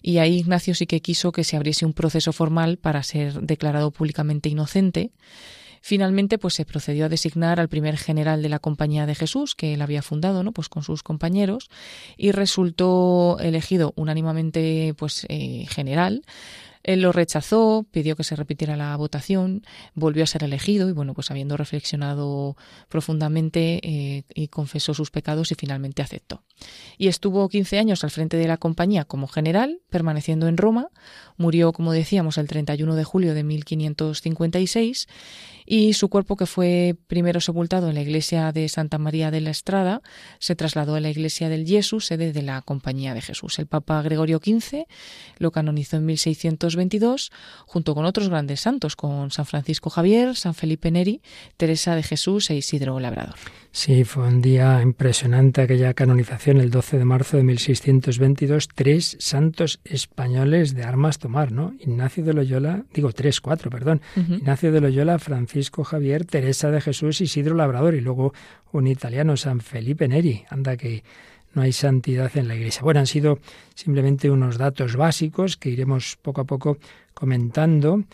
Y ahí Ignacio sí que quiso que se abriese un proceso formal para ser declarado públicamente inocente. Finalmente, pues se procedió a designar al primer general de la Compañía de Jesús, que él había fundado, ¿no? Pues con sus compañeros, y resultó elegido unánimamente, pues eh, general, él lo rechazó, pidió que se repitiera la votación, volvió a ser elegido y bueno, pues habiendo reflexionado profundamente eh, y confesó sus pecados y finalmente aceptó. Y estuvo 15 años al frente de la compañía como general, permaneciendo en Roma. Murió, como decíamos, el 31 de julio de 1556 y su cuerpo, que fue primero sepultado en la iglesia de Santa María de la Estrada, se trasladó a la iglesia del Jesús, sede de la Compañía de Jesús. El Papa Gregorio XV lo canonizó en 1622, junto con otros grandes santos, con San Francisco Javier, San Felipe Neri, Teresa de Jesús e Isidro Labrador. Sí, fue un día impresionante aquella canonización el 12 de marzo de 1622, tres santos españoles de armas tomar, ¿no? Ignacio de Loyola, digo tres, cuatro, perdón, Ignacio de Loyola, Francisco Javier, Teresa de Jesús, Isidro Labrador y luego un italiano, San Felipe Neri. Anda que no hay santidad en la Iglesia. Bueno, han sido simplemente unos datos básicos que iremos poco a poco comentando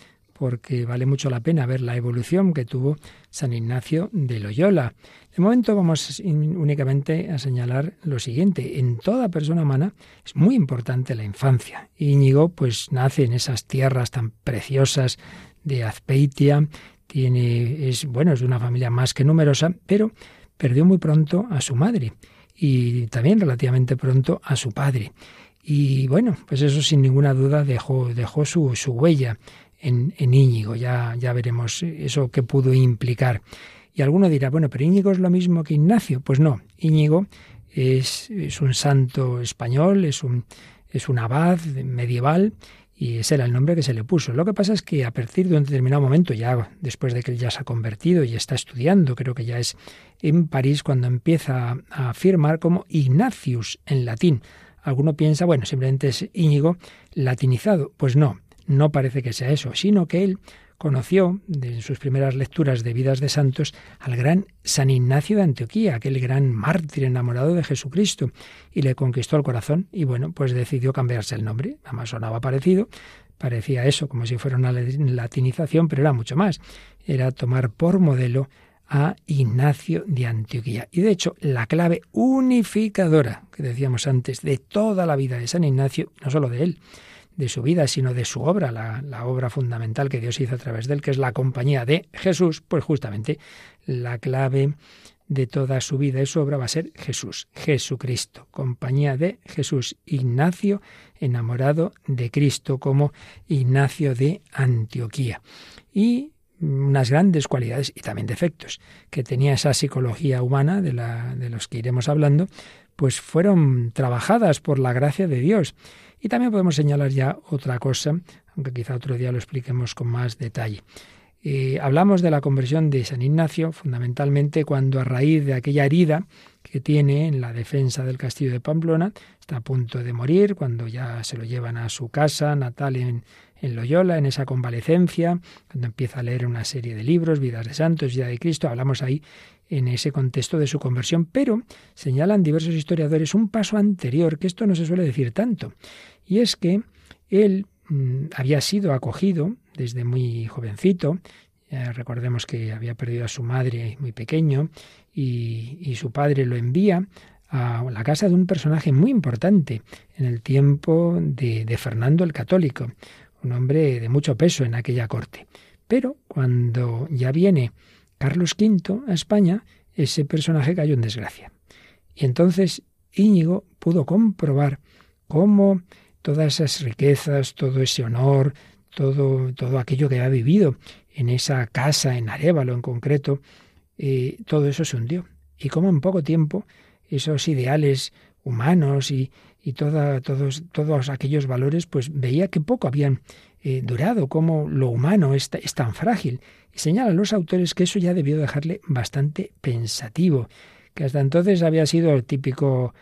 porque vale mucho la pena ver la evolución que tuvo San Ignacio de Loyola. De momento vamos únicamente a señalar lo siguiente. En toda persona humana es muy importante la infancia. Íñigo pues nace en esas tierras tan preciosas de Azpeitia, tiene, es, bueno, es de una familia más que numerosa, pero perdió muy pronto a su madre y también relativamente pronto a su padre. Y bueno, pues eso sin ninguna duda dejó, dejó su, su huella en, Íñigo. Ya, ya veremos eso que pudo implicar. Y alguno dirá, bueno, pero Íñigo es lo mismo que Ignacio. Pues no, Íñigo es, es un santo español, es un, es un abad medieval y ese era el nombre que se le puso. Lo que pasa es que a partir de un determinado momento, ya después de que él ya se ha convertido y está estudiando, creo que ya es en París cuando empieza a firmar como Ignacius en latín. Alguno piensa, bueno, simplemente es Íñigo latinizado. Pues no, no parece que sea eso, sino que él conoció, de sus primeras lecturas de vidas de santos, al gran San Ignacio de Antioquía, aquel gran mártir enamorado de Jesucristo, y le conquistó el corazón, y bueno, pues decidió cambiarse el nombre. Además sonaba parecido, parecía eso, como si fuera una latinización, pero era mucho más. Era tomar por modelo a Ignacio de Antioquía. Y de hecho, la clave unificadora que decíamos antes de toda la vida de San Ignacio, no solo de él, de su vida, sino de su obra, la, la, obra fundamental que Dios hizo a través de él, que es la compañía de Jesús, pues justamente la clave de toda su vida y su obra va a ser Jesús, Jesucristo, compañía de Jesús, Ignacio, enamorado de Cristo, como Ignacio de Antioquía. Y unas grandes cualidades y también defectos que tenía esa psicología humana de, la, de los que iremos hablando, pues fueron trabajadas por la gracia de Dios y también podemos señalar ya otra cosa, aunque quizá otro día lo expliquemos con más detalle. Eh, hablamos de la conversión de San Ignacio fundamentalmente cuando a raíz de aquella herida que tiene en la defensa del castillo de Pamplona, está a punto de morir, cuando ya se lo llevan a su casa natal en, en Loyola, en esa convalecencia, cuando empieza a leer una serie de libros, Vidas de Santos, Vida de Cristo, hablamos ahí en ese contexto de su conversión, pero señalan diversos historiadores un paso anterior, que esto no se suele decir tanto, y es que él mm, había sido acogido desde muy jovencito, recordemos que había perdido a su madre muy pequeño, y, su padre lo envía a la casa de un personaje muy importante en el tiempo de, de Fernando el Católico, un hombre de mucho peso en aquella corte. Pero cuando ya viene Carlos V a España, ese personaje cayó en desgracia. Y entonces Íñigo pudo comprobar cómo todas esas riquezas, todo ese honor, todo, todo aquello que había vivido en esa casa, en Arevalo en concreto, eh, todo eso se hundió. Y cómo en poco tiempo esos ideales humanos y, y todos, todos aquellos valores, pues veía que poco habían eh, durado, cómo lo humano es, es tan frágil. Y señalan los autores que eso ya debió dejarle bastante pensativo, que hasta entonces había sido el típico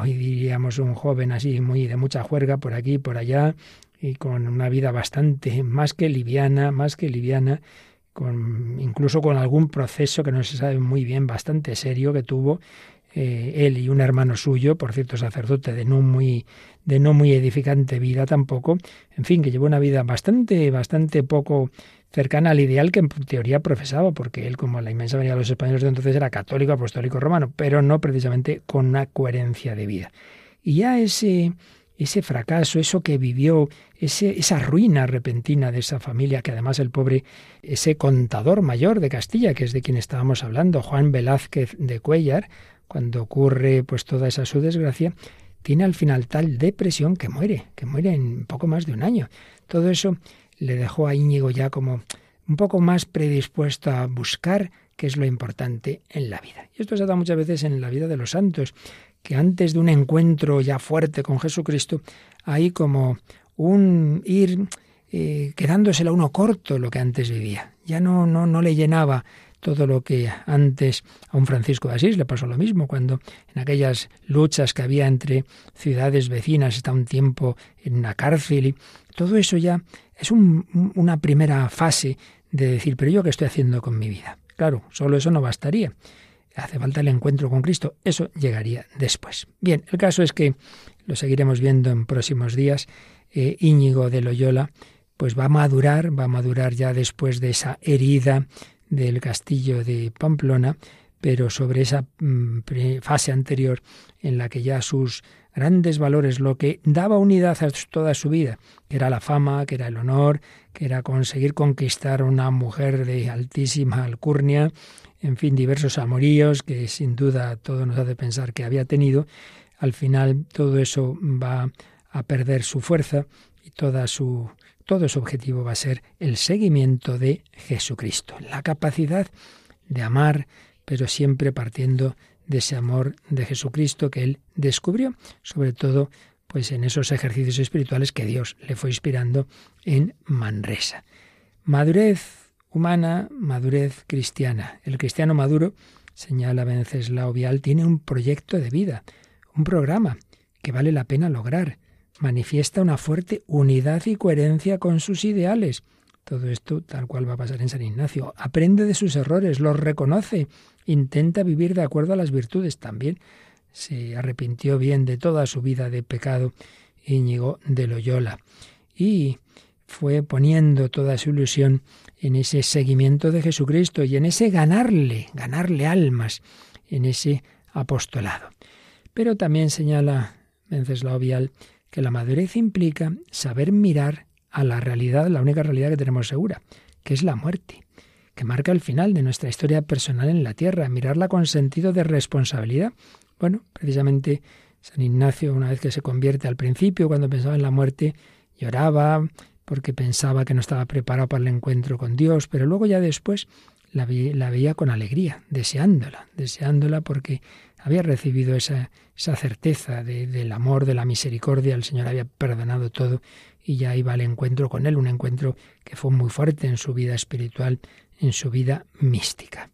hoy diríamos un joven así muy de mucha juerga por aquí por allá y con una vida bastante más que liviana, más que liviana, con incluso con algún proceso que no se sabe muy bien, bastante serio que tuvo eh, él y un hermano suyo, por cierto sacerdote de no muy de no muy edificante vida tampoco, en fin, que llevó una vida bastante bastante poco cercana al ideal que en teoría profesaba, porque él, como la inmensa mayoría de los españoles de entonces, era católico, apostólico romano, pero no precisamente con una coherencia de vida. Y ya ese, ese fracaso, eso que vivió, ese, esa ruina repentina de esa familia, que además el pobre, ese contador mayor de Castilla, que es de quien estábamos hablando, Juan Velázquez de Cuellar, cuando ocurre pues toda esa su desgracia, tiene al final tal depresión que muere, que muere en poco más de un año. Todo eso le dejó a Íñigo ya como un poco más predispuesto a buscar qué es lo importante en la vida. Y esto se da muchas veces en la vida de los santos, que antes de un encuentro ya fuerte con Jesucristo, hay como un ir eh, quedándosela uno corto lo que antes vivía. Ya no, no, no le llenaba todo lo que antes a un Francisco de Asís le pasó lo mismo, cuando en aquellas luchas que había entre ciudades vecinas está un tiempo en una cárcel y todo eso ya es una primera fase de decir, pero yo qué estoy haciendo con mi vida. Claro, solo eso no bastaría. Hace falta el encuentro con Cristo. Eso llegaría después. Bien, el caso es que lo seguiremos viendo en próximos días. Eh, Íñigo de Loyola, pues va a madurar, va a madurar ya después de esa herida del castillo de Pamplona, pero sobre esa mm, fase anterior en la que ya sus grandes valores, lo que daba unidad a toda su vida, que era la fama, que era el honor, que era conseguir conquistar una mujer de altísima alcurnia, en fin, diversos amoríos que sin duda todo nos hace pensar que había tenido, al final todo eso va a perder su fuerza y toda su todo su objetivo va a ser el seguimiento de Jesucristo, la capacidad de amar, pero siempre partiendo de ese amor de Jesucristo que él descubrió, sobre todo pues en esos ejercicios espirituales que Dios le fue inspirando en Manresa. Madurez humana, madurez cristiana. El cristiano maduro, señala Venceslao Vial, tiene un proyecto de vida, un programa que vale la pena lograr, manifiesta una fuerte unidad y coherencia con sus ideales. Todo esto tal cual va a pasar en San Ignacio. Aprende de sus errores, los reconoce, intenta vivir de acuerdo a las virtudes. También se arrepintió bien de toda su vida de pecado Íñigo de Loyola. Y fue poniendo toda su ilusión en ese seguimiento de Jesucristo y en ese ganarle, ganarle almas, en ese apostolado. Pero también señala Venceslao Vial que la madurez implica saber mirar a la realidad, la única realidad que tenemos segura, que es la muerte, que marca el final de nuestra historia personal en la tierra, mirarla con sentido de responsabilidad. Bueno, precisamente San Ignacio, una vez que se convierte al principio, cuando pensaba en la muerte, lloraba porque pensaba que no estaba preparado para el encuentro con Dios, pero luego ya después la, veía con alegría, deseándola, deseándola porque había recibido esa, esa certeza del amor, de la misericordia, el Señor había perdonado todo y ya iba al encuentro con Él, un encuentro que fue muy fuerte en su vida espiritual, en su vida mística.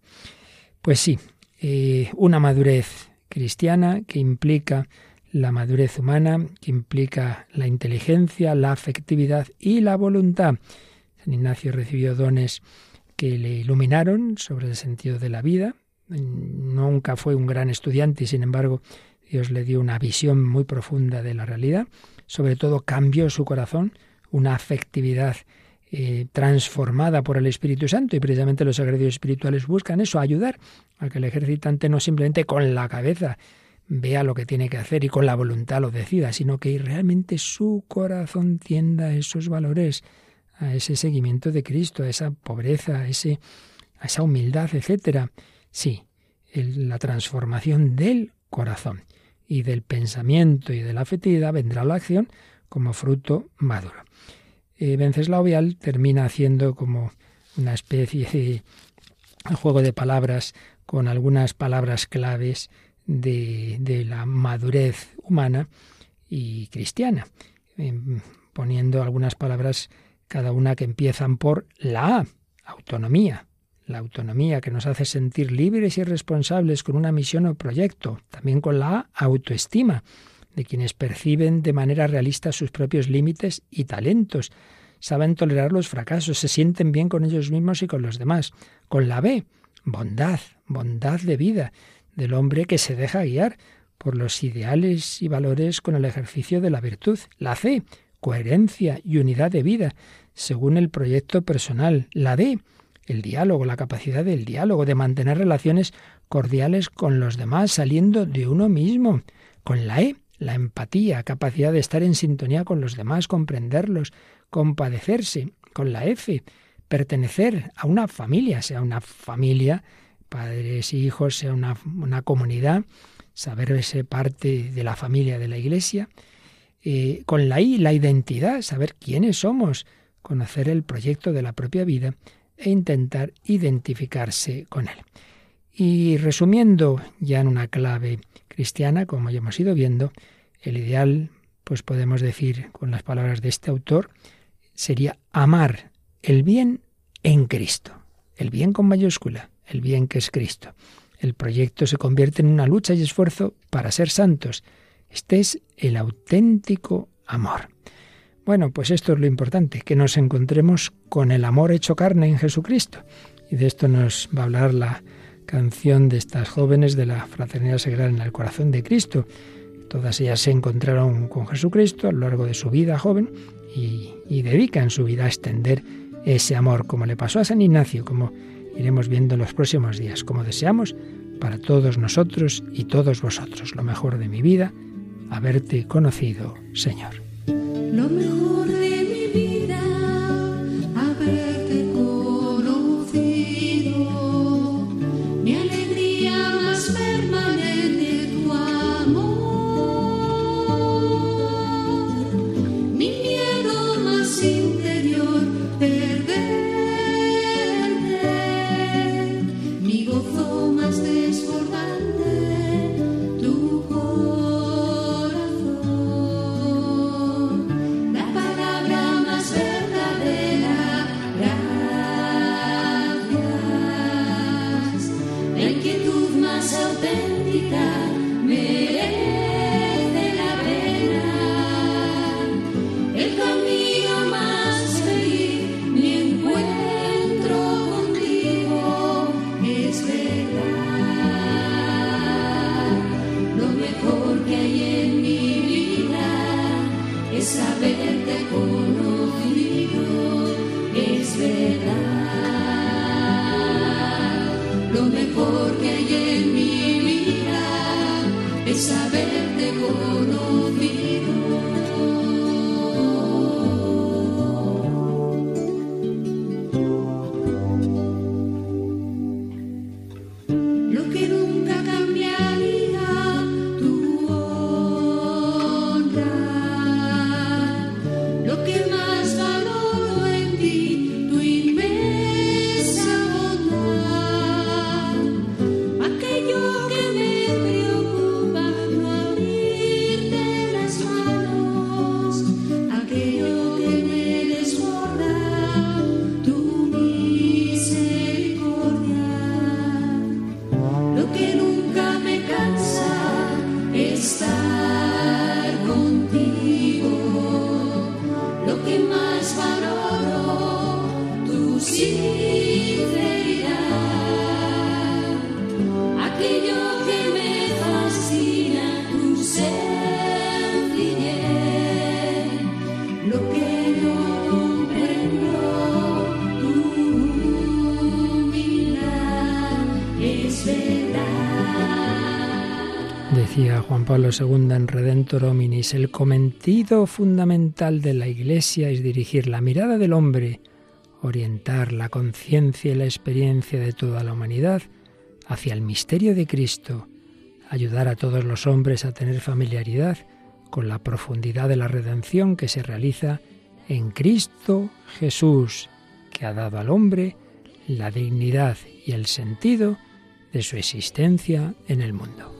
Pues sí, eh, una madurez cristiana que implica la madurez humana, que implica la inteligencia, la afectividad y la voluntad. San Ignacio recibió dones que le iluminaron sobre el sentido de la vida, Nunca fue un gran estudiante y sin embargo Dios le dio una visión muy profunda de la realidad. Sobre todo cambió su corazón, una afectividad eh, transformada por el Espíritu Santo y precisamente los ejercicios espirituales buscan eso, ayudar a que el ejercitante no simplemente con la cabeza vea lo que tiene que hacer y con la voluntad lo decida, sino que realmente su corazón tienda a esos valores, a ese seguimiento de Cristo, a esa pobreza, a, ese, a esa humildad, etcétera. Sí, la transformación del corazón y del pensamiento y de la afectividad vendrá la acción como fruto maduro. Eh, Venceslao termina haciendo como una especie de juego de palabras con algunas palabras claves de, de la madurez humana y cristiana, em, poniendo algunas palabras cada una que empiezan por la A, autonomía, la autonomía que nos hace sentir libres y responsables con una misión o proyecto, también con la autoestima de quienes perciben de manera realista sus propios límites y talentos, saben tolerar los fracasos, se sienten bien con ellos mismos y con los demás. Con la B, bondad, bondad de vida, del hombre que se deja guiar por los ideales y valores con el ejercicio de la virtud. La C, coherencia y unidad de vida, según el proyecto personal. La D, el diálogo, la capacidad del diálogo, de mantener relaciones cordiales con los demás, saliendo de uno mismo. Con la E, la empatía, capacidad de estar en sintonía con los demás, comprenderlos, compadecerse. Con la F, pertenecer a una familia, sea una familia, padres y hijos, sea una, una comunidad, saber ser parte de la familia de la Iglesia. Eh, con la I, la identidad, saber quiénes somos, conocer el proyecto de la propia vida e intentar identificarse con él. Y resumiendo ya en una clave cristiana, como ya hemos ido viendo, el ideal, pues podemos decir con las palabras de este autor, sería amar el bien en Cristo. El bien con mayúscula, el bien que es Cristo. El proyecto se convierte en una lucha y esfuerzo para ser santos. Este es el auténtico amor. Bueno, pues esto es lo importante, que nos encontremos con el amor hecho carne en Jesucristo. Y de esto nos va a hablar la canción de estas jóvenes de la Fraternidad Sagrada en el Corazón de Cristo. Todas ellas se encontraron con Jesucristo a lo largo de su vida joven y, y dedican su vida a extender ese amor, como le pasó a San Ignacio, como iremos viendo en los próximos días, como deseamos para todos nosotros y todos vosotros. Lo mejor de mi vida, haberte conocido, Señor. Lo mejor de Pablo II en Redentor Hominis, el cometido fundamental de la Iglesia es dirigir la mirada del hombre, orientar la conciencia y la experiencia de toda la humanidad hacia el misterio de Cristo, ayudar a todos los hombres a tener familiaridad con la profundidad de la redención que se realiza en Cristo Jesús, que ha dado al hombre la dignidad y el sentido de su existencia en el mundo.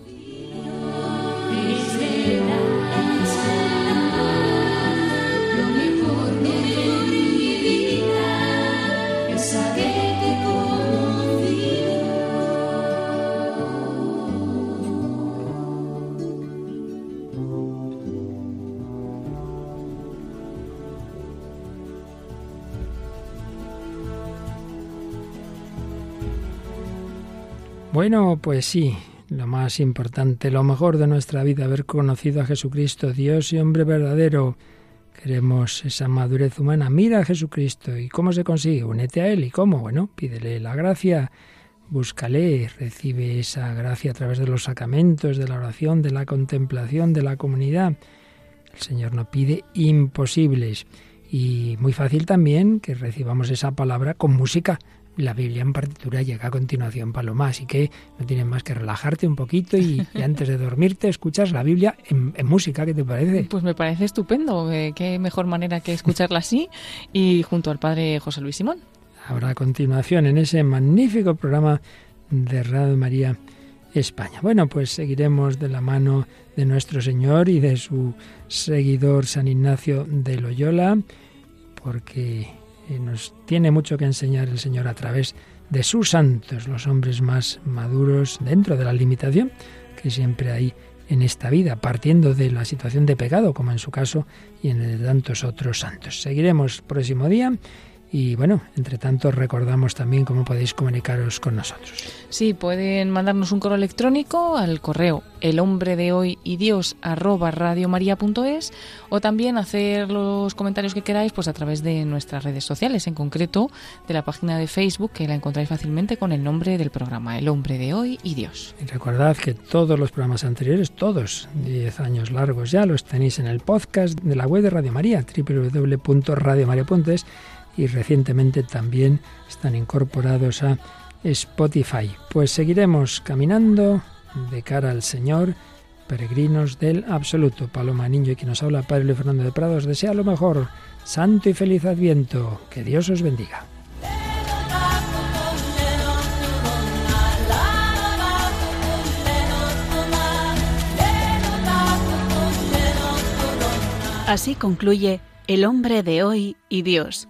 Bueno, pues sí, lo más importante, lo mejor de nuestra vida, haber conocido a Jesucristo, Dios y hombre verdadero. Queremos esa madurez humana. Mira a Jesucristo. ¿Y cómo se consigue? Únete a Él. ¿Y cómo? Bueno, pídele la gracia, búscale, recibe esa gracia a través de los sacramentos, de la oración, de la contemplación, de la comunidad. El Señor no pide imposibles. Y muy fácil también que recibamos esa palabra con música. La Biblia en partitura llega a continuación, Paloma, así que no tienes más que relajarte un poquito y, y antes de dormirte escuchas la Biblia en, en, música, ¿qué te parece? Pues me parece estupendo, eh, qué mejor manera que escucharla así y junto al padre José Luis Simón. Ahora a continuación en ese magnífico programa de Radio María España. Bueno, pues seguiremos de la mano de nuestro Señor y de su seguidor San Ignacio de Loyola, porque nos tiene mucho que enseñar el Señor a través de sus santos, los hombres más maduros dentro de la limitación que siempre hay en esta vida, partiendo de la situación de pecado, como en su caso y en el de tantos otros santos. Seguiremos próximo día y bueno, entre tanto recordamos también cómo podéis comunicaros con nosotros. Sí, pueden mandarnos un correo electrónico al correo el hombre de hoy y Dios arroba radiomaria.es o también hacer los comentarios que queráis pues a través de nuestras redes sociales, en concreto de la página de Facebook que la encontráis fácilmente con el nombre del programa, El hombre de hoy y Dios. Y recordad que todos los programas anteriores, todos 10 años largos ya, los tenéis en el podcast de la web de Radio María, www.radiomaria.es y recientemente también están incorporados a Spotify. Pues seguiremos caminando de cara al Señor, peregrinos del absoluto. Paloma Niño y quien nos habla, Padre Luis Fernando de Prados, desea lo mejor. Santo y feliz Adviento. Que Dios os bendiga. Así concluye El hombre de hoy y Dios